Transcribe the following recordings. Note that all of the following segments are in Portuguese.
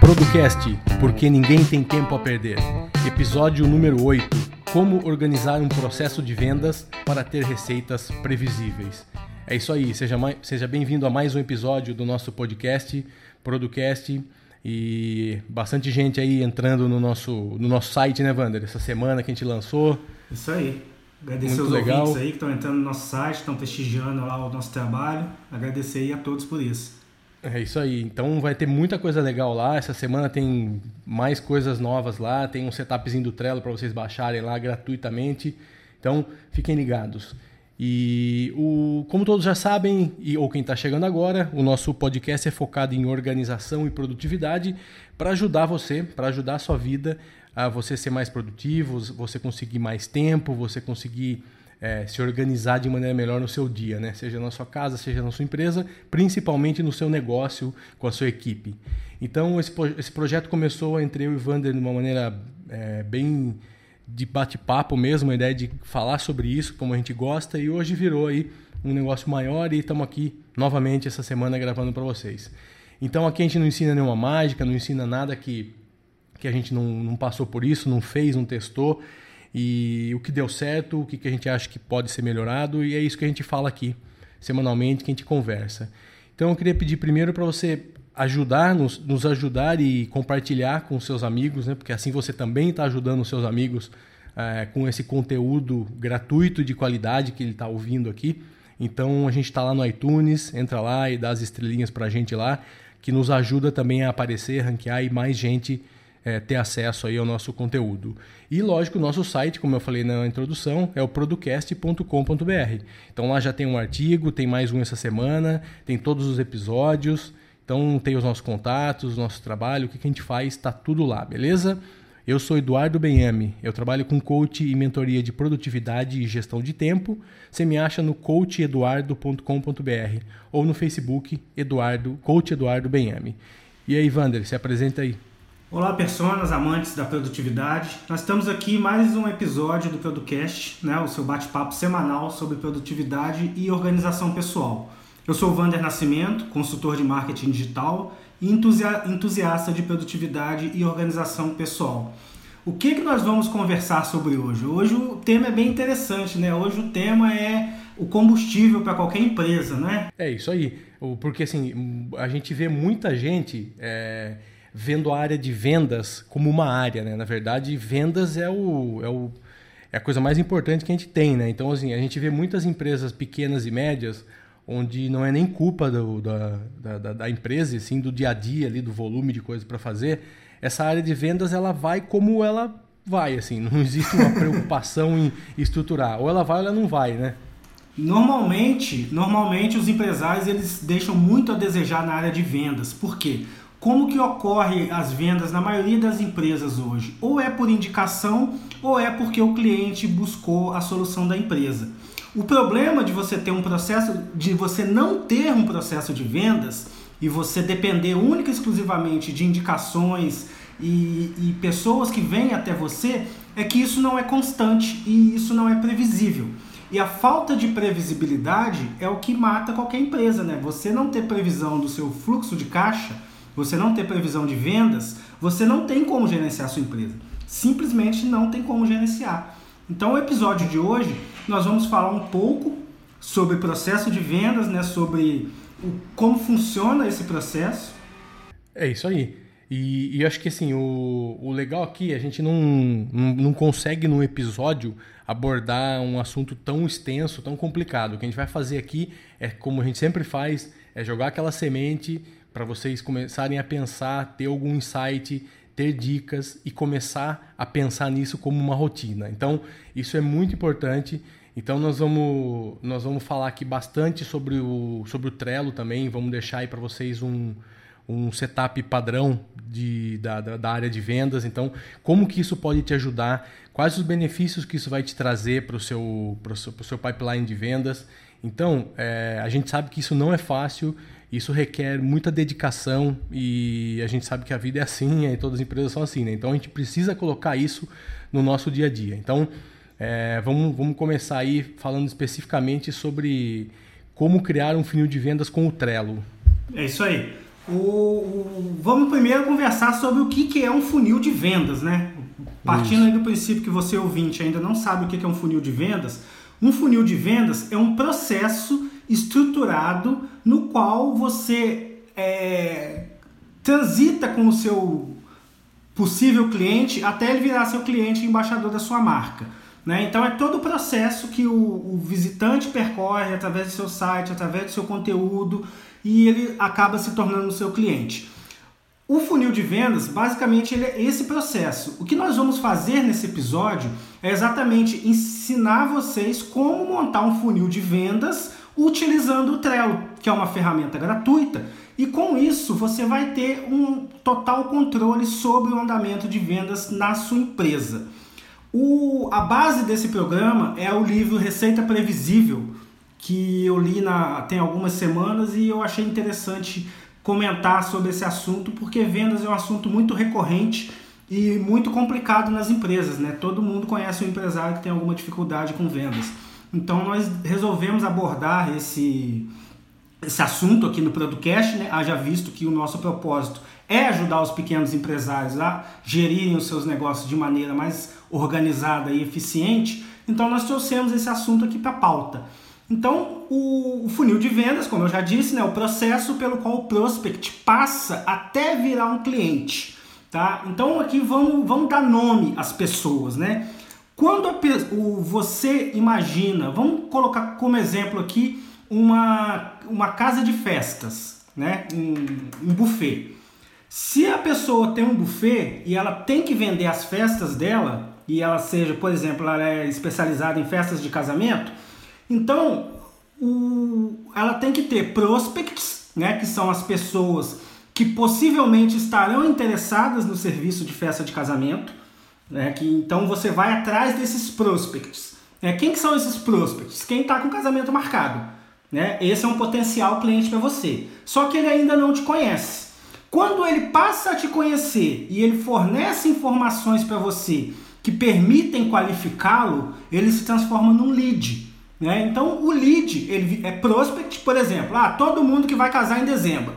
Producast, porque ninguém tem tempo a perder. Episódio número 8: Como organizar um processo de vendas para ter receitas previsíveis. É isso aí, seja, seja bem-vindo a mais um episódio do nosso podcast, Producast. E bastante gente aí entrando no nosso, no nosso site, né, Wander? Essa semana que a gente lançou. Isso aí. Agradecer Muito os legal. ouvintes aí que estão entrando no nosso site, estão prestigiando lá o nosso trabalho. Agradecer aí a todos por isso. É isso aí. Então vai ter muita coisa legal lá. Essa semana tem mais coisas novas lá. Tem um setupzinho do Trello para vocês baixarem lá gratuitamente. Então fiquem ligados. E o, como todos já sabem, e, ou quem está chegando agora, o nosso podcast é focado em organização e produtividade para ajudar você, para ajudar a sua vida a você ser mais produtivo, você conseguir mais tempo, você conseguir é, se organizar de maneira melhor no seu dia, né? seja na sua casa, seja na sua empresa, principalmente no seu negócio com a sua equipe. Então, esse, esse projeto começou entre eu e Wander de uma maneira é, bem de bate-papo mesmo, a ideia de falar sobre isso, como a gente gosta, e hoje virou aí um negócio maior e estamos aqui novamente essa semana gravando para vocês. Então aqui a gente não ensina nenhuma mágica, não ensina nada que, que a gente não, não passou por isso, não fez, não testou, e o que deu certo, o que, que a gente acha que pode ser melhorado, e é isso que a gente fala aqui semanalmente, que a gente conversa. Então eu queria pedir primeiro para você ajudar, nos, nos, ajudar e compartilhar com seus amigos, né? porque assim você também está ajudando os seus amigos é, com esse conteúdo gratuito de qualidade que ele está ouvindo aqui. Então a gente está lá no iTunes, entra lá e dá as estrelinhas para a gente lá, que nos ajuda também a aparecer, ranquear e mais gente é, ter acesso aí ao nosso conteúdo. E lógico, o nosso site, como eu falei na introdução, é o producast.com.br. Então lá já tem um artigo, tem mais um essa semana, tem todos os episódios. Então tem os nossos contatos, o nosso trabalho, o que, que a gente faz, está tudo lá, beleza? Eu sou Eduardo Benhame, eu trabalho com coach e mentoria de produtividade e gestão de tempo. Você me acha no coacheduardo.com.br ou no Facebook Eduardo, Coach Eduardo Benhame. E aí, Vander, se apresenta aí. Olá, pessoas amantes da produtividade. Nós estamos aqui mais um episódio do Producast, né, o seu bate-papo semanal sobre produtividade e organização pessoal. Eu sou o Vander Nascimento, consultor de marketing digital e entusiasta de produtividade e organização pessoal. O que, que nós vamos conversar sobre hoje? Hoje o tema é bem interessante, né? Hoje o tema é o combustível para qualquer empresa, né? É isso aí, porque assim, a gente vê muita gente é, vendo a área de vendas como uma área, né? Na verdade, vendas é o, é o é a coisa mais importante que a gente tem, né? Então, assim, a gente vê muitas empresas pequenas e médias onde não é nem culpa do, da, da, da, empresa, sim do dia a dia ali, do volume de coisas para fazer. Essa área de vendas ela vai como ela vai, assim, não existe uma preocupação em estruturar. Ou ela vai ou ela não vai, né? Normalmente, normalmente os empresários eles deixam muito a desejar na área de vendas. Por quê? Como que ocorre as vendas na maioria das empresas hoje? Ou é por indicação ou é porque o cliente buscou a solução da empresa. O problema de você ter um processo, de você não ter um processo de vendas e você depender única e exclusivamente de indicações e, e pessoas que vêm até você, é que isso não é constante e isso não é previsível. E a falta de previsibilidade é o que mata qualquer empresa, né? Você não ter previsão do seu fluxo de caixa, você não ter previsão de vendas, você não tem como gerenciar sua empresa. Simplesmente não tem como gerenciar. Então, o episódio de hoje nós vamos falar um pouco sobre processo de vendas, né, sobre o, como funciona esse processo. É isso aí. E, e acho que assim, o, o legal aqui, a gente não, não, não, consegue num episódio abordar um assunto tão extenso, tão complicado. O que a gente vai fazer aqui é como a gente sempre faz, é jogar aquela semente para vocês começarem a pensar, ter algum insight, ter dicas e começar a pensar nisso como uma rotina. Então, isso é muito importante. Então nós vamos, nós vamos falar aqui bastante sobre o, sobre o Trello também, vamos deixar aí para vocês um, um setup padrão de, da, da, área de vendas. Então, como que isso pode te ajudar, quais os benefícios que isso vai te trazer para o seu, seu, seu pipeline de vendas. Então, é, a gente sabe que isso não é fácil, isso requer muita dedicação e a gente sabe que a vida é assim e todas as empresas são assim. Né? Então, a gente precisa colocar isso no nosso dia a dia. Então, É, vamos, vamos começar aí falando especificamente sobre como criar um funil de vendas com o Trello. É isso aí. O, o, vamos primeiro conversar sobre o que, que é um funil de vendas, né? Partindo aí do princípio que você ouvinte ainda não sabe o que, que é um funil de vendas, um funil de vendas é um processo estruturado no qual você é, transita com o seu possível cliente até ele virar seu cliente embaixador da sua marca. Né? Então é todo o processo que o, o, visitante percorre através do seu site, através do seu conteúdo e ele acaba se tornando seu cliente. O funil de vendas, basicamente, ele é esse processo. O que nós vamos fazer nesse episódio é exatamente ensinar vocês como montar um funil de vendas utilizando o Trello, que é uma ferramenta gratuita, e com isso você vai ter um total controle sobre o andamento de vendas na sua empresa. O, a base desse programa é o livro Receita Previsível, que eu li na, tem algumas semanas e eu achei interessante comentar sobre esse assunto, porque vendas é um assunto muito recorrente e muito complicado nas empresas, né? Todo mundo conhece um empresário que tem alguma dificuldade com vendas. Então nós resolvemos abordar esse, esse assunto aqui no Producast, né? Haja visto que o nosso propósito é ajudar os pequenos empresários a gerirem os seus negócios de maneira mais organizada e eficiente. Então nós trouxemos esse assunto aqui para a pauta. Então, o, funil de vendas, como eu já disse, né, o processo pelo qual o prospect passa até virar um cliente. Tá? Então, aqui vamos, vamos dar nome às pessoas. Né? Quando a, o, você imagina, vamos colocar como exemplo aqui uma, uma casa de festas, né? um, um buffet. Se a pessoa tem um buffet e ela tem que vender as festas dela, e ela seja, por exemplo, ela é especializada em festas de casamento, então, o, ela tem que ter prospects, né, que são as pessoas que possivelmente estarão interessadas no serviço de festa de casamento. Né, que, então você vai atrás desses prospects. Né, quem que são esses prospects? Quem está com casamento marcado. Né? Esse é um potencial cliente para você. Só que ele ainda não te conhece. Quando ele passa a te conhecer e ele fornece informações para você que permitem qualificá-lo, ele se transforma num lead. Né? Então o lead ele é prospect, por exemplo, ah, todo mundo que vai casar em dezembro.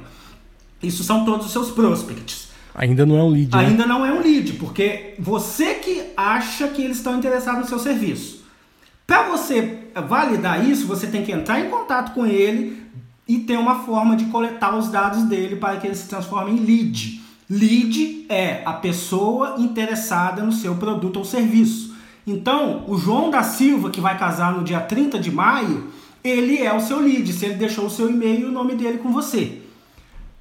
Isso são todos os seus prospects. Ainda não é um lead. Né? Ainda não é um lead, porque você que acha que eles estão interessados no seu serviço. Para você validar isso, você tem que entrar em contato com ele e ter uma forma de coletar os dados dele para que ele se transforme em lead. Lead é a pessoa interessada no seu produto ou serviço. Então, o João da Silva, que vai casar no dia 30 de maio, ele é o seu lead, se ele deixou o seu e-mail e o nome dele com você.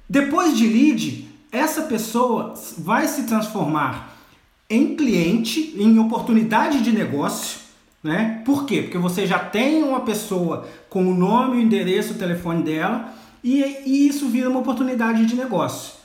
Depois de lead, essa pessoa vai se transformar em cliente, em oportunidade de negócio, né? Por quê? Porque você já tem uma pessoa com o nome, o endereço, o telefone dela e, e isso vira uma oportunidade de negócio.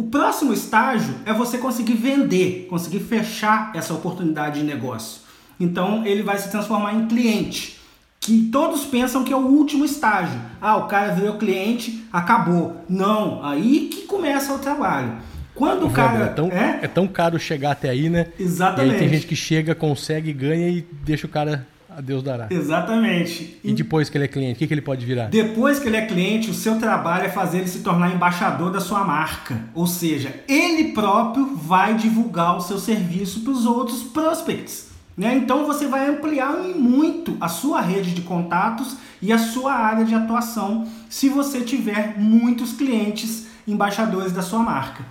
O próximo estágio é você conseguir vender, conseguir fechar essa oportunidade de negócio. Então ele vai se transformar em cliente, que todos pensam que é o último estágio. Ah, o cara virou cliente, acabou. Não, aí que começa o trabalho. Quando o cara. É tão, é? é tão caro chegar até aí, né? Exatamente. E aí tem gente que chega, consegue, ganha e deixa o cara a Deus dará. Exatamente. E, e depois que ele é cliente, o que, que ele pode virar? Depois que ele é cliente, o seu trabalho é fazer ele se tornar embaixador da sua marca. Ou seja, ele próprio vai divulgar o seu serviço para os outros prospects. Né? Então você vai ampliar muito a sua rede de contatos e a sua área de atuação se você tiver muitos clientes embaixadores da sua marca.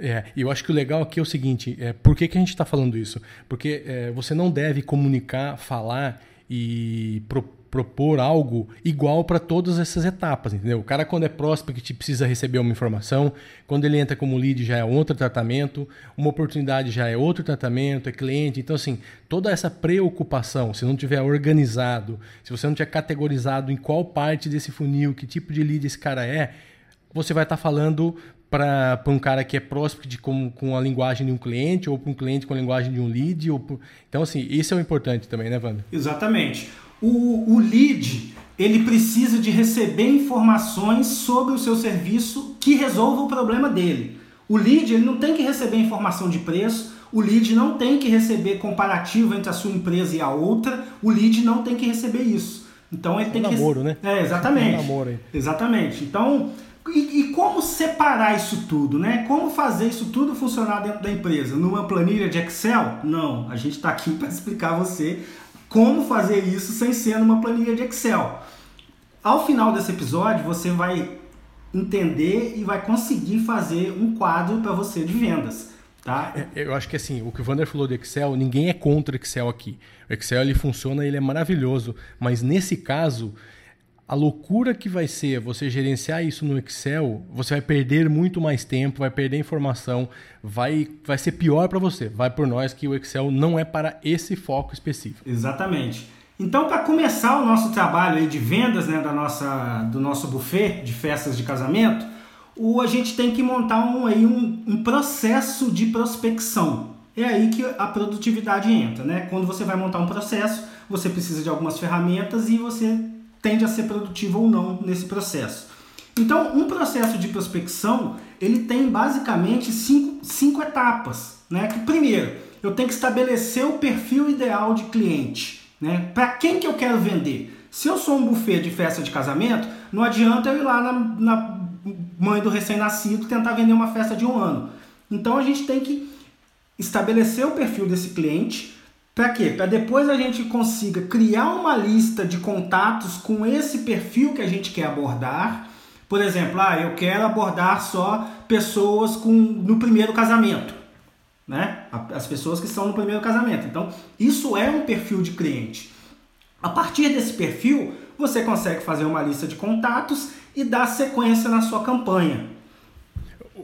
É, e eu acho que o legal aqui é o seguinte: é, por que, que a gente está falando isso? Porque é, você não deve comunicar, falar e pro, propor algo igual para todas essas etapas, entendeu? O cara, quando é prospect, precisa receber uma informação, quando ele entra como lead, já é outro tratamento, uma oportunidade já é outro tratamento, é cliente. Então, assim, toda essa preocupação, se não tiver organizado, se você não tiver categorizado em qual parte desse funil, que tipo de lead esse cara é, você vai estar tá falando para um cara que é prospect com, com a linguagem de um cliente ou para um cliente com a linguagem de um lead. Ou por... Então, assim, isso é o importante também, né, Wanda? Exatamente. O, o lead, ele precisa de receber informações sobre o seu serviço que resolva o problema dele. O lead, ele não tem que receber informação de preço, o lead não tem que receber comparativo entre a sua empresa e a outra, o lead não tem que receber isso. Então ele tem um que. Namoro, né? É, exatamente. Um namoro aí. Exatamente. Então, e, e, como separar isso tudo, né? Como fazer isso tudo funcionar dentro da empresa? Numa planilha de Excel? Não, a gente está aqui para explicar a você como fazer isso sem ser numa planilha de Excel. Ao final desse episódio, você vai entender e vai conseguir fazer um quadro para você de vendas. Tá? É, eu acho que assim, o que o Vander falou do Excel, ninguém é contra o Excel aqui. O Excel ele funciona, ele é maravilhoso, mas nesse caso, a loucura que vai ser você gerenciar isso no Excel, você vai perder muito mais tempo, vai perder informação, vai, vai ser pior para você. Vai por nós que o Excel não é para esse foco específico. Exatamente. Então, para começar o nosso trabalho de vendas né, da nossa, do nosso buffet de festas de casamento, o, a gente tem que montar um, aí um, um processo de prospecção. É aí que a produtividade entra. Né? Quando você vai montar um processo, você precisa de algumas ferramentas e você tende a ser produtivo ou não nesse processo. Então, um processo de prospecção ele tem basicamente cinco, cinco etapas. Né? Que, primeiro, eu tenho que estabelecer o perfil ideal de cliente. Né? Para quem que eu quero vender? Se eu sou um buffet de festa de casamento, não adianta eu ir lá na, na mãe do recém-nascido tentar vender uma festa de um ano. Então a gente tem que estabelecer o perfil desse cliente. Para quê? Para depois a gente consiga criar uma lista de contatos com esse perfil que a gente quer abordar. Por exemplo, ah, eu quero abordar só pessoas com, no primeiro casamento né? As pessoas que estão no primeiro casamento. Então, isso é um perfil de cliente. A partir desse perfil, você consegue fazer uma lista de contatos e dar sequência na sua campanha.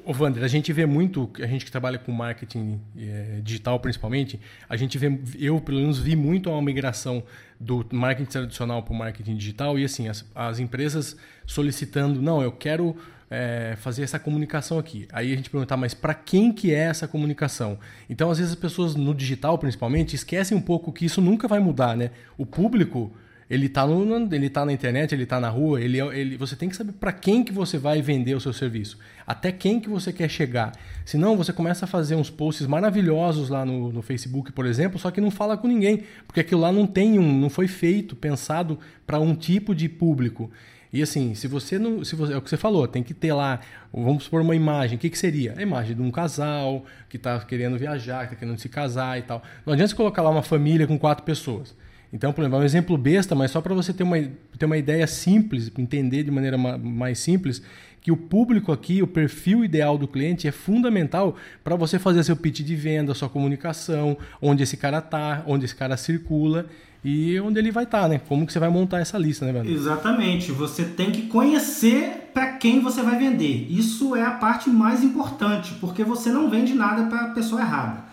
O Wander, a gente vê muito, a gente que trabalha com marketing é, digital principalmente, a gente vê, eu pelo menos vi muito uma migração do marketing tradicional para o marketing digital e assim, as, as empresas solicitando, não, eu quero é, fazer essa comunicação aqui. Aí a gente perguntar, mas para quem que é essa comunicação? Então, às vezes as pessoas no digital, principalmente, esquecem um pouco que isso nunca vai mudar, né? O público, ele está no, ele tá na internet, ele está na rua, ele, é, ele, você tem que saber para quem que você vai vender o seu serviço, até quem que você quer chegar. Senão você começa a fazer uns posts maravilhosos lá no, no Facebook, por exemplo, só que não fala com ninguém, porque aquilo lá não tem um, não foi feito, pensado para um tipo de público. E assim, se você não. Se você, é o que você falou, tem que ter lá, vamos supor uma imagem. O que, que seria? A imagem de um casal que está querendo viajar, que está querendo se casar e tal. Não adianta você colocar lá uma família com quatro pessoas. Então, por exemplo, é um exemplo besta, mas só para você ter uma, ter uma ideia simples, entender de maneira mais simples, que o público aqui, o perfil ideal do cliente é fundamental para você fazer seu pitch de venda, sua comunicação, onde esse cara está, onde esse cara circula e onde ele vai estar, tá, né? Como que você vai montar essa lista, né? Exatamente. Você tem que conhecer para quem você vai vender. Isso é a parte mais importante, porque você não vende nada para a pessoa errada.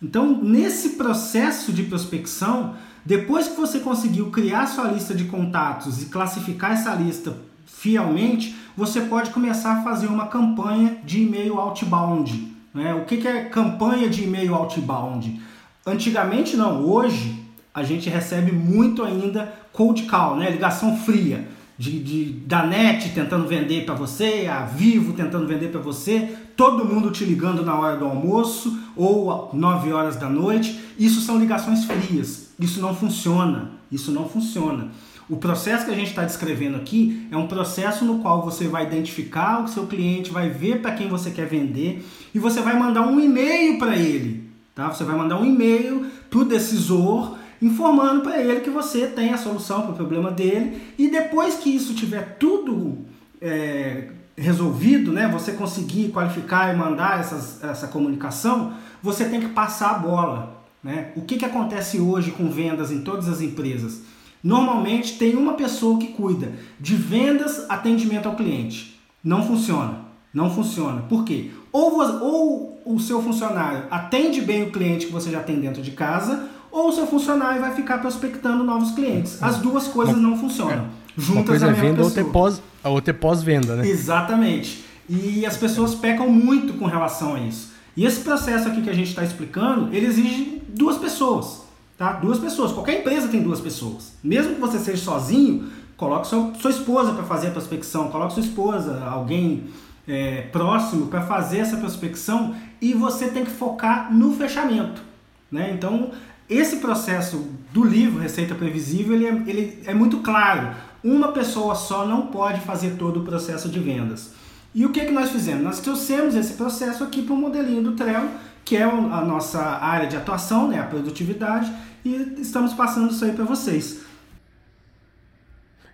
Então, nesse processo de prospecção, depois que você conseguiu criar sua lista de contatos e classificar essa lista fielmente, você pode começar a fazer uma campanha de e-mail outbound. Né? O que é campanha de e-mail outbound? Antigamente não, hoje a gente recebe muito ainda cold call, né? ligação fria. De, de, da NET tentando vender para você, a Vivo tentando vender para você, todo mundo te ligando na hora do almoço ou 9 horas da noite. Isso são ligações frias. Isso não funciona. Isso não funciona. O processo que a gente está descrevendo aqui é um processo no qual você vai identificar o seu cliente, vai ver para quem você quer vender e você vai mandar um e-mail para ele. Tá? Você vai mandar um e-mail para o decisor informando para ele que você tem a solução para o problema dele e depois que isso tiver tudo é, resolvido, né, você conseguir qualificar e mandar essas, essa comunicação, você tem que passar a bola. Né? O que, que acontece hoje com vendas em todas as empresas? Normalmente tem uma pessoa que cuida de vendas, atendimento ao cliente. Não funciona. Não funciona. Por quê? Ou, ou o seu funcionário atende bem o cliente que você já tem dentro de casa, ou o seu funcionário vai ficar prospectando novos clientes. As duas coisas não funcionam. É. Juntas uma coisa é venda, outra é pós, a outra é pós-venda, né? Exatamente. E as pessoas pecam muito com relação a isso. E esse processo aqui que a gente está explicando, ele exige duas pessoas. Tá? Duas pessoas. Qualquer empresa tem duas pessoas. Mesmo que você seja sozinho, coloque sua, sua esposa para fazer a prospecção, coloque sua esposa, alguém é, próximo para fazer essa prospecção e você tem que focar no fechamento. Né? Então, esse processo do livro Receita Previsível ele é, ele é muito claro. Uma pessoa só não pode fazer todo o processo de vendas. E o que, que nós fizemos? Nós trouxemos esse processo aqui para o modelinho do Trello, que é a nossa área de atuação, né, a produtividade, e estamos passando isso aí para vocês.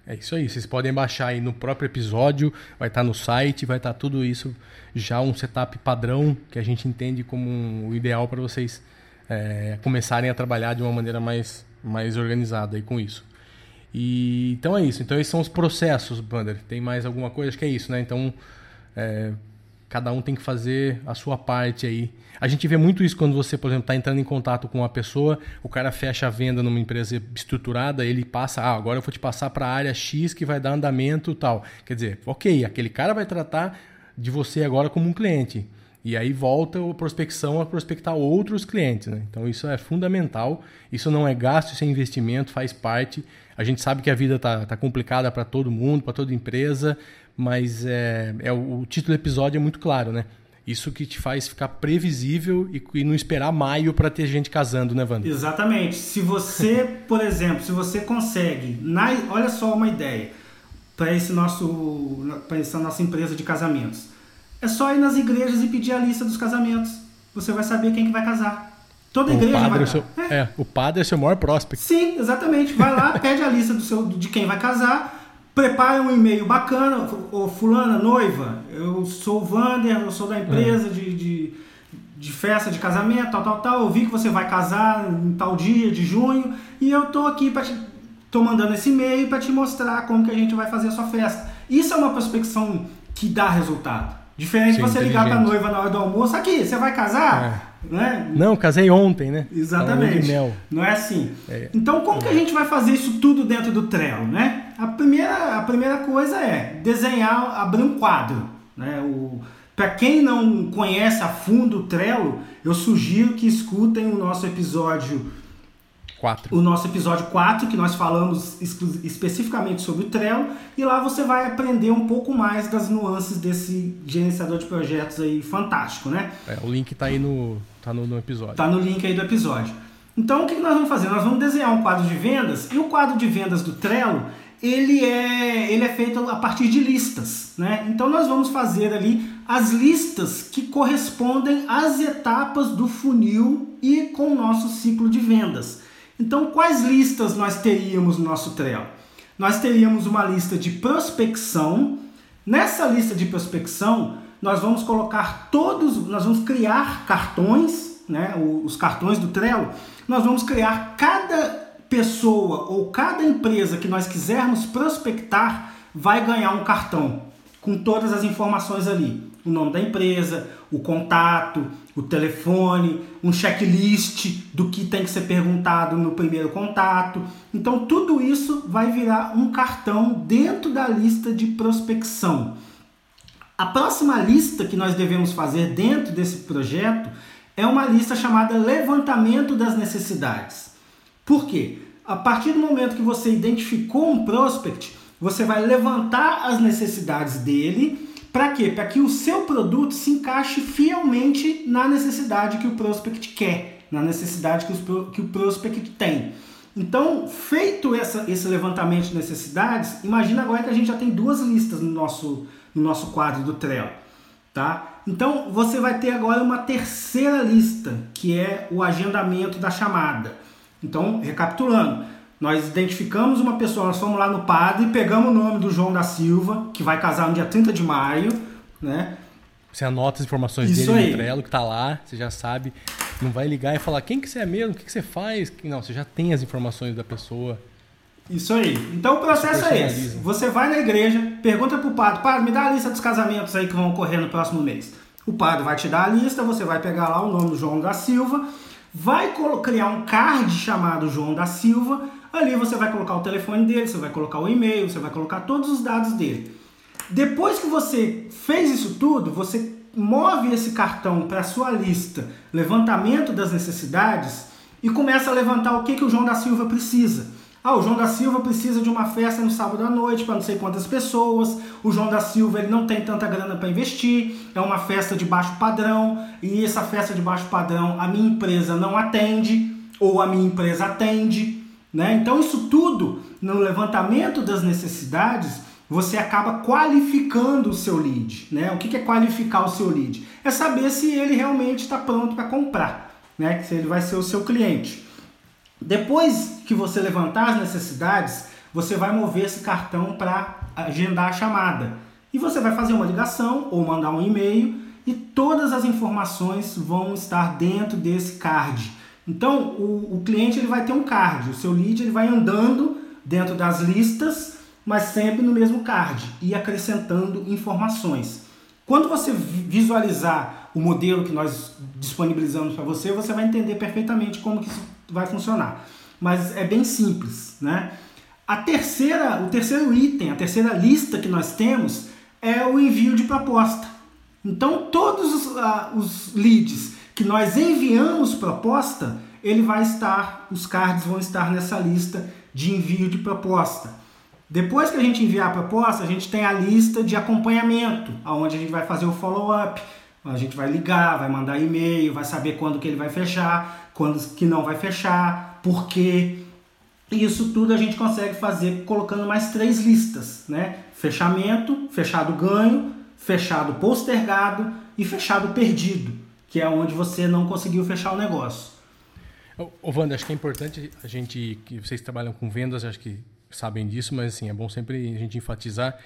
É isso aí, vocês podem baixar aí no próprio episódio, vai estar no site, vai estar tudo isso já um setup padrão que a gente entende como o ideal para vocês é, começarem a trabalhar de uma maneira mais, mais organizada aí com isso. E, então é isso, então esses são os processos, Bander. Tem mais alguma coisa? Acho que é isso, né? Então é, cada um tem que fazer a sua parte aí. A gente vê muito isso quando você, por exemplo, está entrando em contato com uma pessoa, o cara fecha a venda numa empresa estruturada, ele passa, ah, agora eu vou te passar para a área X que vai dar andamento tal. Quer dizer, ok, aquele cara vai tratar de você agora como um cliente. E aí volta a prospecção a prospectar outros clientes. Né? Então isso é fundamental. Isso não é gasto, isso é investimento, faz parte. A gente sabe que a vida está tá complicada para todo mundo, para toda empresa mas é, é o, o, título do episódio é muito claro, né? Isso que te faz ficar previsível e, e não esperar maio para ter gente casando, né, Wanda? Exatamente. Se você, por exemplo, se você consegue, na, olha só uma ideia para esse nosso, para essa nossa empresa de casamentos. É só ir nas igrejas e pedir a lista dos casamentos. Você vai saber quem que vai casar. Toda o igreja vai. É, seu, é. é, o padre é seu maior prospect. Sim, exatamente. Vai lá, pede a lista do seu, de quem vai casar prepara um e-mail bacana, ô fulana, noiva, eu sou o Vander, eu sou da empresa é. de, de, de, festa de casamento, tal, tal, tal, eu vi que você vai casar em tal dia de junho, e eu tô aqui para te... tô mandando esse e-mail para te mostrar como que a gente vai fazer a sua festa. Isso é uma prospecção que dá resultado. Diferente de você ligar para a noiva na hora do almoço, aqui, você vai casar? É. Né? Não, casei ontem, né? Exatamente. Não é assim. É. Então, como que a gente vai fazer isso tudo dentro do Trello, né? A primeira, a primeira coisa é desenhar, abrir um quadro, né? O, para quem não conhece a fundo o Trello, eu sugiro que escutem o nosso episódio 4. O nosso episódio 4, que nós falamos especificamente sobre o Trello, e lá você vai aprender um pouco mais das nuances desse gerenciador de projetos aí fantástico, né? É, o link está aí no, tá no, no episódio. Tá no link aí do episódio. Então o que nós vamos fazer? Nós vamos desenhar um quadro de vendas, e o quadro de vendas do Trello, ele é, ele é feito a partir de listas, né? Então nós vamos fazer ali as listas que correspondem às etapas do funil e com o nosso ciclo de vendas. Então, quais listas nós teríamos no nosso Trello? Nós teríamos uma lista de prospecção. Nessa lista de prospecção, nós vamos colocar todos, nós vamos criar cartões, né, os cartões do Trello. Nós vamos criar cada pessoa ou cada empresa que nós quisermos prospectar vai ganhar um cartão com todas as informações ali o nome da empresa, o contato, o telefone, um checklist do que tem que ser perguntado no primeiro contato. Então, tudo isso vai virar um cartão dentro da lista de prospecção. A próxima lista que nós devemos fazer dentro desse projeto é uma lista chamada levantamento das necessidades. Por quê? A partir do momento que você identificou um prospect, você vai levantar as necessidades dele para quê? Para que o seu produto se encaixe fielmente na necessidade que o prospect quer, na necessidade que, os, que o prospect tem. Então, feito essa, esse levantamento de necessidades, imagina agora que a gente já tem duas listas no nosso, no nosso quadro do Trello. Tá? Então, você vai ter agora uma terceira lista, que é o agendamento da chamada. Então, recapitulando, nós identificamos uma pessoa, nós fomos lá no padre, pegamos o nome do João da Silva, que vai casar no dia 30 de maio, né? Você anota as informações Isso dele aí. no Trello, que tá lá, você já sabe. Não vai ligar e falar quem que você é mesmo, o que, que você faz. Não, você já tem as informações da pessoa. Isso aí. Então o processo é esse. Você vai na igreja, pergunta pro padre, padre, me dá a lista dos casamentos aí que vão ocorrer no próximo mês. O padre vai te dar a lista, você vai pegar lá o nome do João da Silva, vai criar um card chamado João da Silva, Ali você vai colocar o telefone dele, você vai colocar o e-mail, você vai colocar todos os dados dele. Depois que você fez isso tudo, você move esse cartão para a sua lista, levantamento das necessidades, e começa a levantar o que, que o João da Silva precisa. Ah, o João da Silva precisa de uma festa no sábado à noite para não sei quantas pessoas. O João da Silva ele não tem tanta grana para investir. É uma festa de baixo padrão e essa festa de baixo padrão a minha empresa não atende ou a minha empresa atende, né? Então isso tudo no levantamento das necessidades você acaba qualificando o seu lead, né? O que é qualificar o seu lead? É saber se ele realmente está pronto para comprar, né? Se ele vai ser o seu cliente. Depois que você levantar as necessidades, você vai mover esse cartão para agendar a chamada. E você vai fazer uma ligação ou mandar um e-mail e todas as informações vão estar dentro desse card. Então, o, o cliente ele vai ter um card, o seu lead ele vai andando dentro das listas, mas sempre no mesmo card e acrescentando informações. Quando você visualizar o modelo que nós disponibilizamos para você, você vai entender perfeitamente como que isso vai funcionar. Mas é bem simples, né? A terceira, o terceiro item, a terceira lista que nós temos é o envio de proposta. Então, todos os, uh, os leads que nós enviamos proposta, ele vai estar, os cards vão estar nessa lista de envio de proposta. Depois que a gente enviar a proposta, a gente tem a lista de acompanhamento, aonde a gente vai fazer o follow-up, a gente vai ligar, vai mandar e-mail, vai saber quando que ele vai fechar, quando que não vai fechar, por quê. Isso tudo a gente consegue fazer colocando mais três listas, né? Fechamento, fechado ganho, fechado postergado e fechado perdido, que é onde você não conseguiu fechar o negócio. Ô, Wanda, acho que é importante a gente, que vocês trabalham com vendas, acho que sabem disso, mas assim, é bom sempre a gente enfatizar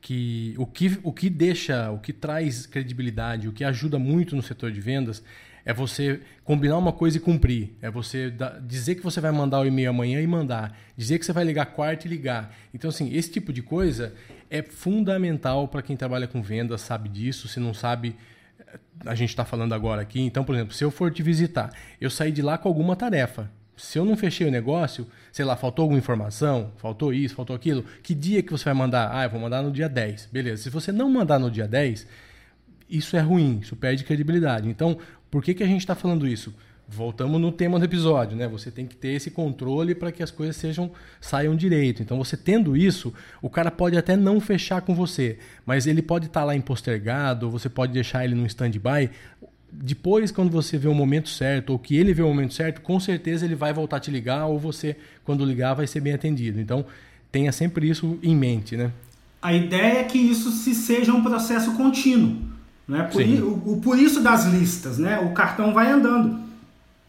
que o que, o que deixa, o que traz credibilidade, o que ajuda muito no setor de vendas é você combinar uma coisa e cumprir. É você dizer que você vai mandar o e-mail amanhã e mandar. Dizer que você vai ligar quarta e ligar. Então, assim, esse tipo de coisa é fundamental para quem trabalha com vendas, sabe disso. Se não sabe, a gente está falando agora aqui. Então, por exemplo, se eu for te visitar, eu saí de lá com alguma tarefa. Se eu não fechei o negócio, sei lá, faltou alguma informação, faltou isso, faltou aquilo, que dia que você vai mandar? Ah, eu vou mandar no dia 10. Beleza. Se você não mandar no dia 10, isso é ruim, isso perde credibilidade. Então, por que, que a gente está falando isso? Voltamos no tema do episódio, né? Você tem que ter esse controle para que as coisas sejam saiam direito. Então, você tendo isso, o cara pode até não fechar com você, mas ele pode estar tá lá empostergado, você pode deixar ele no stand-by. Depois, quando você vê o momento certo, ou que ele vê o momento certo, com certeza ele vai voltar a te ligar, ou você, quando ligar, vai ser bem atendido. Então, tenha sempre isso em mente, né? A ideia é que isso se seja um processo contínuo. Né? Por, o, por isso das listas, né? o cartão vai andando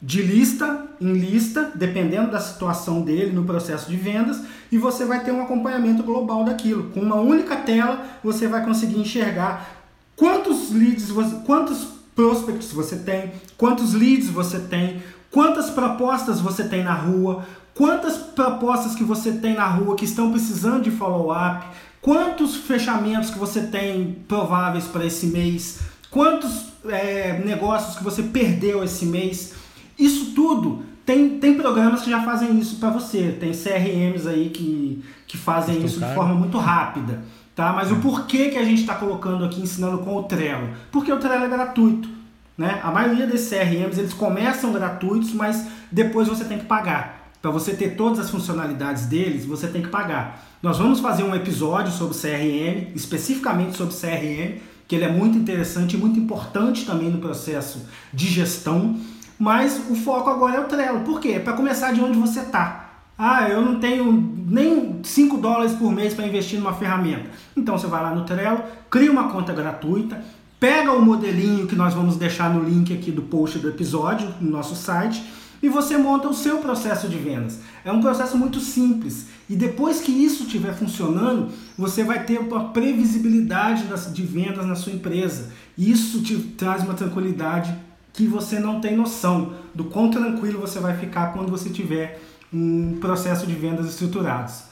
de lista em lista, dependendo da situação dele no processo de vendas, e você vai ter um acompanhamento global daquilo. Com uma única tela, você vai conseguir enxergar quantos leads, quantos prospects você tem, quantos leads você tem, quantas propostas você tem na rua, quantas propostas que você tem na rua que estão precisando de follow-up, quantos fechamentos que você tem prováveis para esse mês, quantos é, negócios que você perdeu esse mês. Isso tudo tem, tem programas que já fazem isso para você, tem CRMs aí que, que fazem isso de forma muito rápida. Tá? Mas o porquê que a gente está colocando aqui, ensinando com o Trello? Porque o Trello é gratuito. Né? A maioria desses CRMs eles começam gratuitos, mas depois você tem que pagar. Para você ter todas as funcionalidades deles, você tem que pagar. Nós vamos fazer um episódio sobre CRM, especificamente sobre CRM, que ele é muito interessante e muito importante também no processo de gestão. Mas o foco agora é o Trello. Por quê? É para começar de onde você está. Ah, eu não tenho nem 5 dólares por mês para investir numa ferramenta. Então você vai lá no Trello, cria uma conta gratuita, pega o modelinho que nós vamos deixar no link aqui do post do episódio no nosso site e você monta o seu processo de vendas. É um processo muito simples. E depois que isso estiver funcionando, você vai ter uma previsibilidade de vendas na sua empresa. Isso te traz uma tranquilidade que você não tem noção do quão tranquilo você vai ficar quando você tiver um processo de vendas estruturados.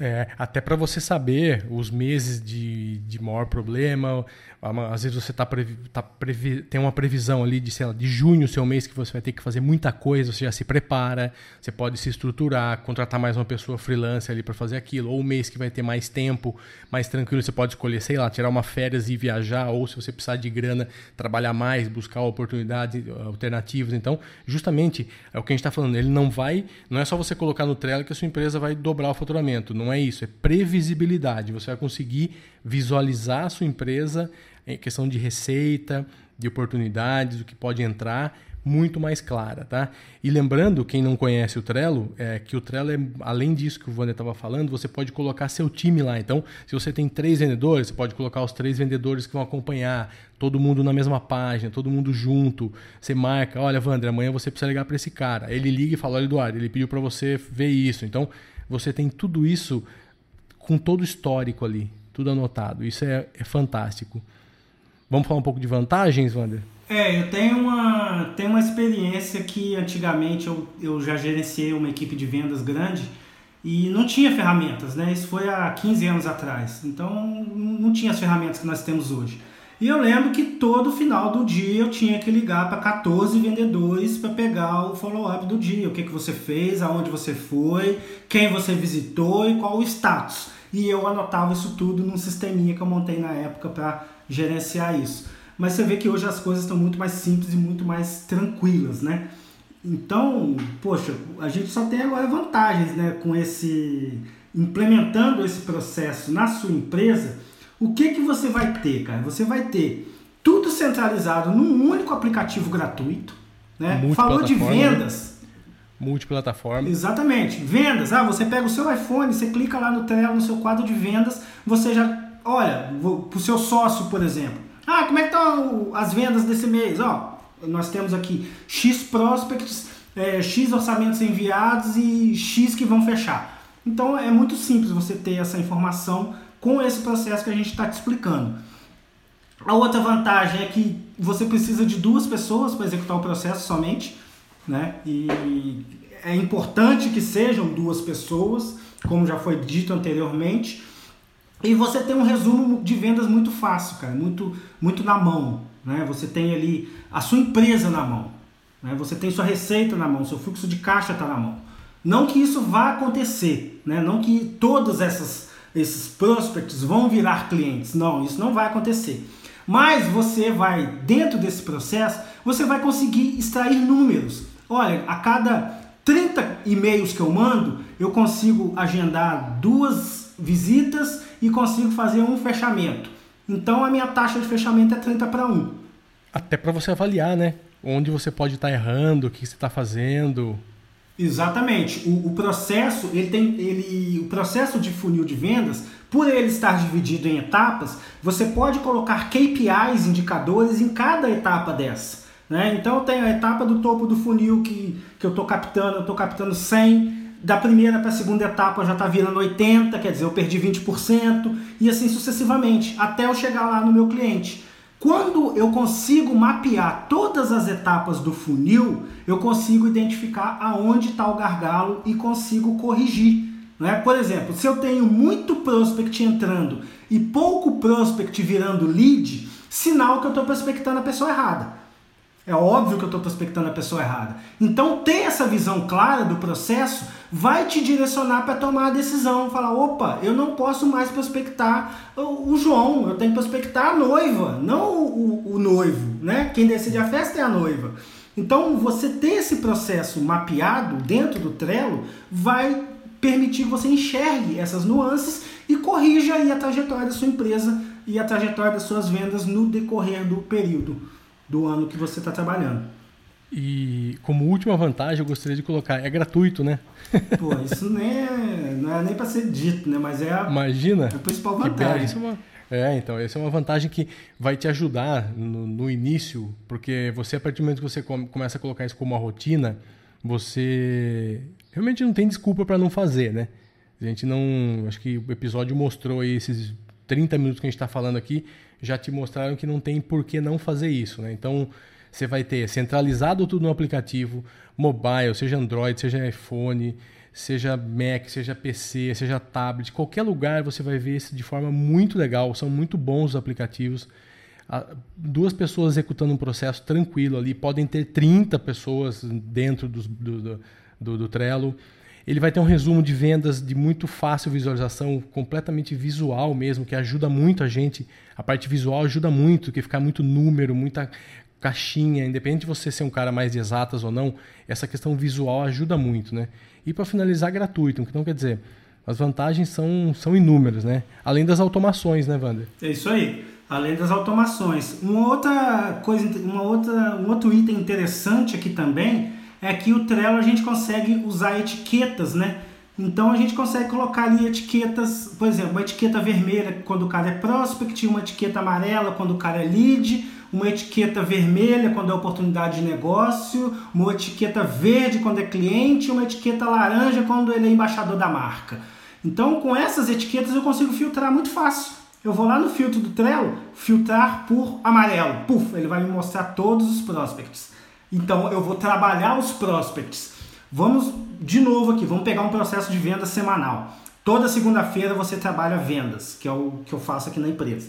É, até para você saber os meses de, de maior problema, às vezes você tá, previ, tá previ, tem uma previsão ali de, sei lá, de junho, seu mês, que você vai ter que fazer muita coisa, você já se prepara, você pode se estruturar, contratar mais uma pessoa freelance ali para fazer aquilo, ou o mês que vai ter mais tempo, mais tranquilo, você pode escolher, sei lá, tirar uma férias e viajar, ou se você precisar de grana, trabalhar mais, buscar oportunidades alternativas. Então, justamente é o que a gente está falando, ele não vai, não é só você colocar no Trello que a sua empresa vai dobrar o faturamento, não é isso, é previsibilidade. Você vai conseguir visualizar a sua empresa em questão de receita, de oportunidades, o que pode entrar, muito mais clara, tá? E lembrando, quem não conhece o Trello, é que o Trello, é, além disso que o Wander estava falando, você pode colocar seu time lá. Então, se você tem três vendedores, você pode colocar os três vendedores que vão acompanhar, todo mundo na mesma página, todo mundo junto. Você marca, olha, Wander, amanhã você precisa ligar para esse cara. Ele liga e fala, olha, Eduardo, ele pediu para você ver isso. Então, você tem tudo isso com todo o histórico ali, tudo anotado. Isso é, é fantástico. Vamos falar um pouco de vantagens, Wander? É, eu tenho uma, tenho uma experiência que antigamente eu, eu já gerenciei uma equipe de vendas grande e não tinha ferramentas, né? Isso foi há 15 anos atrás. Então não tinha as ferramentas que nós temos hoje. E eu lembro que todo final do dia eu tinha que ligar para 14 vendedores para pegar o follow-up do dia. O que, que você fez, aonde você foi, quem você visitou e qual o status. E eu anotava isso tudo num sisteminha que eu montei na época para gerenciar isso. Mas você vê que hoje as coisas estão muito mais simples e muito mais tranquilas, né? Então, poxa, a gente só tem agora vantagens, né, com esse implementando esse processo na sua empresa. O que que você vai ter, cara? Você vai ter tudo centralizado num único aplicativo gratuito, né? Falou de né? vendas, multiplataforma. Exatamente. Vendas. Ah, você pega o seu iPhone, você clica lá no Trello, no seu quadro de vendas, você já olha, para o seu sócio, por exemplo. Ah, como é que estão as vendas desse mês? Ó, nós temos aqui X prospects, é, X orçamentos enviados e X que vão fechar. Então é muito simples você ter essa informação com esse processo que a gente está te explicando. A outra vantagem é que você precisa de duas pessoas para executar o processo somente, né? E é importante que sejam duas pessoas, como já foi dito anteriormente, e você tem um resumo de vendas muito fácil, cara, muito, muito na mão. Né? Você tem ali a sua empresa na mão. Né? Você tem sua receita na mão, seu fluxo de caixa está na mão. Não que isso vá acontecer, né? não que todos essas, esses prospects vão virar clientes. Não, isso não vai acontecer. Mas você vai, dentro desse processo, você vai conseguir extrair números. Olha, a cada 30 e-mails que eu mando, eu consigo agendar duas visitas e consigo fazer um fechamento. Então a minha taxa de fechamento é 30 para 1. Até para você avaliar, né? Onde você pode estar tá errando, o que você está fazendo. Exatamente. O, o, processo, ele tem, ele, o processo de funil de vendas, por ele estar dividido em etapas, você pode colocar KPIs, indicadores, em cada etapa dessa. Né? Então eu tenho a etapa do topo do funil que, que eu estou captando, eu estou captando 100 da primeira para a segunda etapa já está virando 80%, quer dizer, eu perdi 20%, e assim sucessivamente, até eu chegar lá no meu cliente. Quando eu consigo mapear todas as etapas do funil, eu consigo identificar aonde está o gargalo e consigo corrigir. Né? Por exemplo, se eu tenho muito prospect entrando e pouco prospect virando lead, sinal que eu estou prospectando a pessoa errada. É óbvio que eu estou prospectando a pessoa errada. Então, ter essa visão clara do processo vai te direcionar para tomar a decisão. Falar: opa, eu não posso mais prospectar o, João, eu tenho que prospectar a noiva, não o, o, noivo. Né? Quem decide a festa é a noiva. Então, você ter esse processo mapeado dentro do Trello vai permitir que você enxergue essas nuances e corrija a trajetória da sua empresa e a trajetória das suas vendas no decorrer do período do ano que você está trabalhando. E como última vantagem, eu gostaria de colocar, é gratuito, né? Pô, isso nem é, não é nem para ser dito, né? Mas é a, Imagina, a principal vantagem. É, é, então, essa é uma vantagem que vai te ajudar no, no, início, porque você, a partir do momento que você começa a colocar isso como uma rotina, você realmente não tem desculpa para não fazer, né? A gente não. Acho que o episódio mostrou aí esses 30 minutos que a gente está falando aqui já te mostraram que não tem por que não fazer isso. Né? Então, você vai ter centralizado tudo no aplicativo, mobile, seja Android, seja iPhone, seja Mac, seja PC, seja tablet, qualquer lugar você vai ver isso de forma muito legal. São muito bons os aplicativos. Duas pessoas executando um processo tranquilo ali, podem ter 30 pessoas dentro do, do, do, do Trello. Ele vai ter um resumo de vendas de muito fácil visualização, completamente visual mesmo, que ajuda muito a gente. A parte visual ajuda muito, que ficar muito número, muita caixinha, independente de você ser um cara mais de exatas ou não, essa questão visual ajuda muito, né? E para finalizar, gratuito, então quer dizer, as vantagens são, são inúmeras, né? Além das automações, né, Wander? É isso aí. Além das automações. Uma outra coisa, uma outra, um outro item interessante aqui também é que o Trello a gente consegue usar etiquetas, né? Então a gente consegue colocar ali etiquetas, por exemplo, uma etiqueta vermelha quando o cara é prospect, uma etiqueta amarela quando o cara é lead, uma etiqueta vermelha quando é oportunidade de negócio, uma etiqueta verde quando é cliente, uma etiqueta laranja quando ele é embaixador da marca. Então, com essas etiquetas eu consigo filtrar muito fácil. Eu vou lá no filtro do Trello, filtrar por amarelo. Puf, ele vai me mostrar todos os prospects. Então, eu vou trabalhar os prospects. Vamos de novo aqui, vamos pegar um processo de venda semanal. Toda segunda-feira você trabalha vendas, que é o que eu faço aqui na empresa.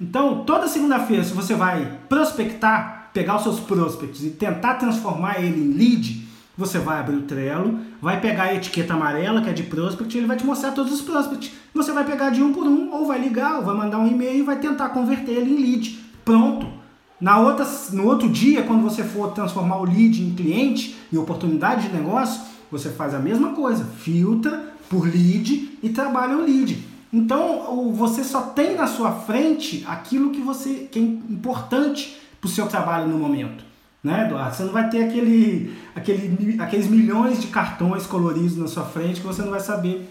Então, toda segunda-feira, se você vai prospectar, pegar os seus prospects e tentar transformar ele em lead, você vai abrir o Trello, vai pegar a etiqueta amarela, que é de prospect, e ele vai te mostrar todos os prospects. Você vai pegar de um por um, ou vai ligar, ou vai mandar um e-mail e vai tentar converter ele em lead. Pronto. Na outra, no outro dia, quando você for transformar o lead em cliente, em oportunidade de negócio, você faz a mesma coisa. Filtra por lead e trabalha o lead. Então, você só tem na sua frente aquilo que você que é importante para o seu trabalho no momento. Né, Eduardo? Você não vai ter aquele, aquele, aqueles milhões de cartões coloridos na sua frente que você não vai saber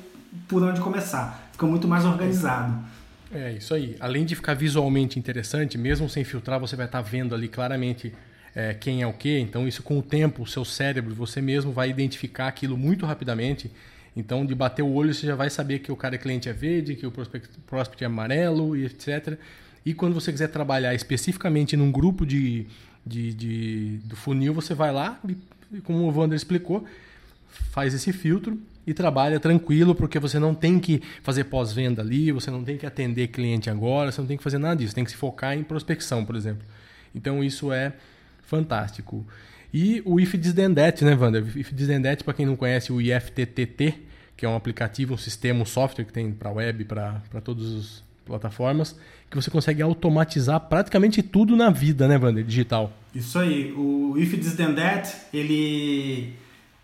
por onde começar. Fica muito mais organizado. É isso aí. Além de ficar visualmente interessante, mesmo sem filtrar, você vai estar vendo ali claramente é, quem é o que. Então, isso com o tempo, o seu cérebro, você mesmo vai identificar aquilo muito rapidamente então, de bater o olho, você já vai saber que o cara é cliente é verde, que o prospect, prospect é amarelo e etc. E quando você quiser trabalhar especificamente num grupo de, de, de do funil, você vai lá, e, como o Wander explicou, faz esse filtro e trabalha tranquilo, porque você não tem que fazer pós-venda ali, você não tem que atender cliente agora, você não tem que fazer nada disso, tem que se focar em prospecção, por exemplo. Então isso é fantástico. E o If That, né, Wander? If That, para quem não conhece o IFTTT, que é um aplicativo, um sistema, um software que tem para web, para todas as plataformas, que você consegue automatizar praticamente tudo na vida, né, Wander? Digital. Isso aí. O If That, ele,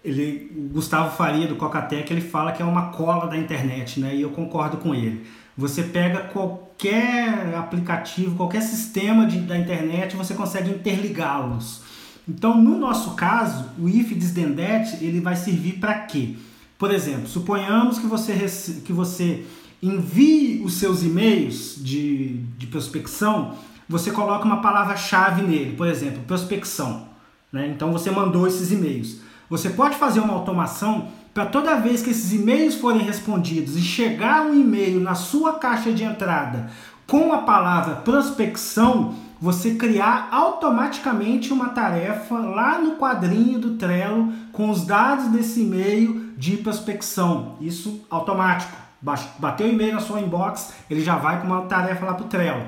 ele, o Gustavo Faria do Cocatec, ele fala que é uma cola da internet, né? E eu concordo com ele. Você pega qualquer aplicativo, qualquer sistema de, da internet, você consegue interligá-los. Então, no nosso caso, o if that, ele vai servir para quê? Por exemplo, suponhamos que você, que você envie os seus e-mails de, de prospecção, você coloca uma palavra-chave nele, por exemplo, prospecção. Né? Então você mandou esses e-mails. Você pode fazer uma automação para toda vez que esses e-mails forem respondidos e chegar um e-mail na sua caixa de entrada com a palavra prospecção, você criar automaticamente uma tarefa lá no quadrinho do Trello com os dados desse e-mail de prospecção. Isso automático. Bateu o e-mail na sua inbox, ele já vai com uma tarefa lá para o Trello.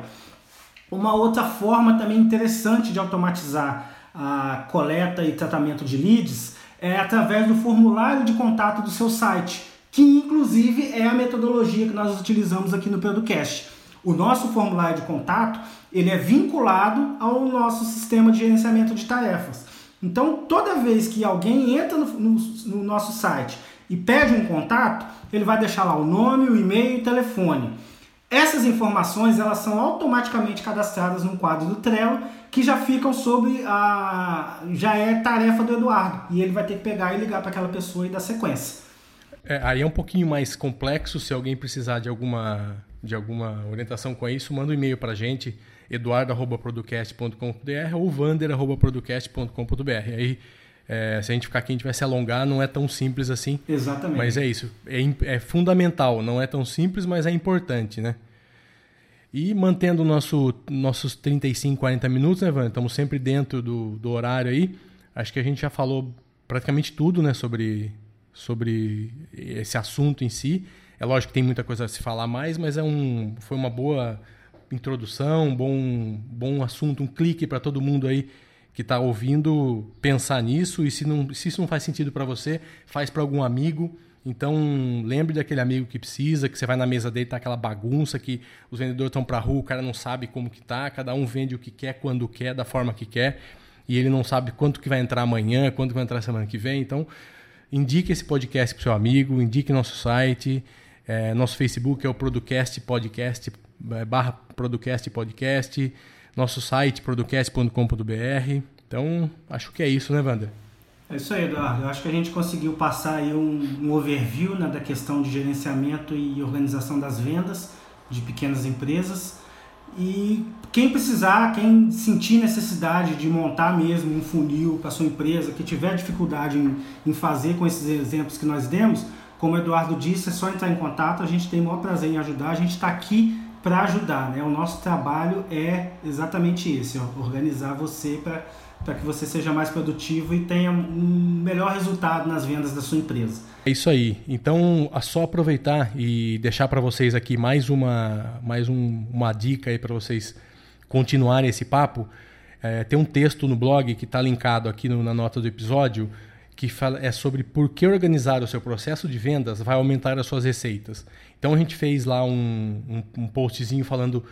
Uma outra forma também interessante de automatizar a coleta e tratamento de leads é através do formulário de contato do seu site, que inclusive é a metodologia que nós utilizamos aqui no Producast. O nosso formulário de contato ele é vinculado ao nosso sistema de gerenciamento de tarefas. Então, toda vez que alguém entra no, no, no nosso site e pede um contato, ele vai deixar lá o nome, o e-mail e o telefone. Essas informações elas são automaticamente cadastradas no quadro do Trello, que já ficam sobre a já é tarefa do Eduardo e ele vai ter que pegar e ligar para aquela pessoa e dar sequência. É, aí é um pouquinho mais complexo. Se alguém precisar de alguma de alguma orientação com isso, manda um e-mail para a gente eduardo.producast.com.br ou vander.producast.com.br. Aí, é, se a gente ficar aqui, a gente vai se alongar, não é tão simples assim. Exatamente. Mas é isso. É, é fundamental, não é tão simples, mas é importante, né? E mantendo nosso, nossos 35, 40 minutos, né, Vander? Estamos sempre dentro do, do horário aí. Acho que a gente já falou praticamente tudo, né, sobre, sobre esse assunto em si. É lógico que tem muita coisa a se falar mais, mas é um, foi uma boa introdução, um bom, bom assunto, um clique para todo mundo aí que está ouvindo pensar nisso. E se, não, se isso não faz sentido para você, faz para algum amigo. Então, lembre daquele amigo que precisa, que você vai na mesa dele, tá aquela bagunça que os vendedores estão para rua, o cara não sabe como que tá, cada um vende o que quer, quando quer, da forma que quer, e ele não sabe quanto que vai entrar amanhã, quanto que vai entrar semana que vem. Então, indique esse podcast para seu amigo, indique nosso site, é, nosso Facebook é o Producast Podcast, é, barra Producast Podcast, nosso site producast.com.br. Então, acho que é isso, né, Wander? É isso aí, Eduardo. Eu acho que a gente conseguiu passar aí um, um overview né, da questão de gerenciamento e organização das vendas de pequenas empresas. E quem precisar, quem sentir necessidade de montar mesmo um funil para sua empresa, que tiver dificuldade em, em fazer com esses exemplos que nós demos, como o Eduardo disse, é só entrar em contato, a gente tem o maior prazer em ajudar, a gente está aqui para ajudar. Né? O nosso trabalho é exatamente esse, ó, organizar você para para que você seja mais produtivo e tenha um melhor resultado nas vendas da sua empresa. É isso aí. Então, é só aproveitar e deixar para vocês aqui mais uma, mais um, uma dica aí para vocês continuarem esse papo. É, tem um texto no blog que está linkado aqui no, na nota do episódio que fala, é sobre por que organizar o seu processo de vendas vai aumentar as suas receitas. Então a gente fez lá um, um, um postzinho falando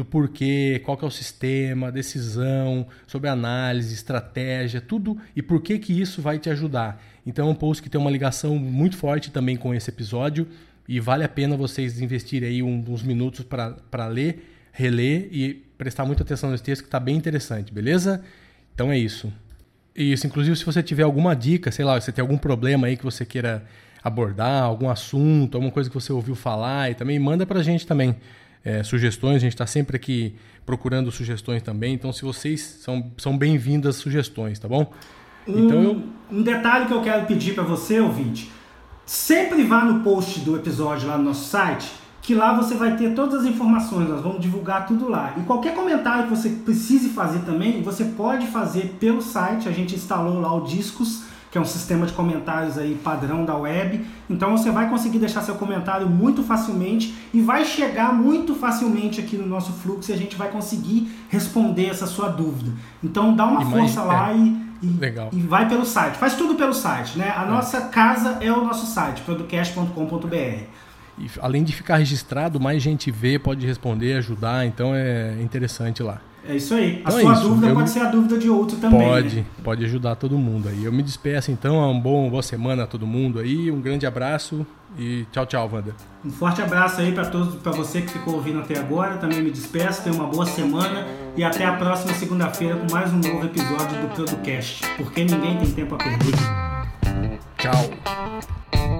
do porquê, qual que é o sistema, decisão, sobre análise, estratégia, tudo e por que que isso vai te ajudar. Então é um post que tem uma ligação muito forte também com esse episódio e vale a pena vocês investirem aí uns minutos para ler, reler e prestar muita atenção nesse texto que está bem interessante, beleza? Então é isso. Isso, inclusive se você tiver alguma dica, sei lá, se tem algum problema aí que você queira abordar, algum assunto, alguma coisa que você ouviu falar, e também manda para a gente também é, sugestões. A gente está sempre aqui procurando sugestões também. Então, se vocês são, são bem-vindas sugestões, tá bom? Um, então, eu... um detalhe que eu quero pedir para você, ouvinte, sempre vá no post do episódio lá no nosso site, que lá você vai ter todas as informações, nós vamos divulgar tudo lá. E qualquer comentário que você precise fazer também, você pode fazer pelo site, a gente instalou lá o Discos, que é um sistema de comentários aí padrão da web. Então você vai conseguir deixar seu comentário muito facilmente e vai chegar muito facilmente aqui no nosso fluxo e a gente vai conseguir responder essa sua dúvida. Então dá uma força lá é. e e, e, vai pelo site. Faz tudo pelo site, né? A é. nossa casa é o nosso site, producast.com.br. E além de ficar registrado, mais gente vê, pode responder, ajudar, então é interessante lá. É isso aí. Então a é sua é dúvida eu pode ser a dúvida de outro também. Pode, né? pode ajudar todo mundo aí. Eu me despeço então, uma boa, boa semana a todo mundo aí, um grande abraço e tchau, tchau, Wanda. Um forte abraço aí para todos, para você que ficou ouvindo até agora. Também me despeço, tenha uma boa semana e até a próxima segunda-feira com mais um novo episódio do Producast, porque ninguém tem tempo a perder. Tchau.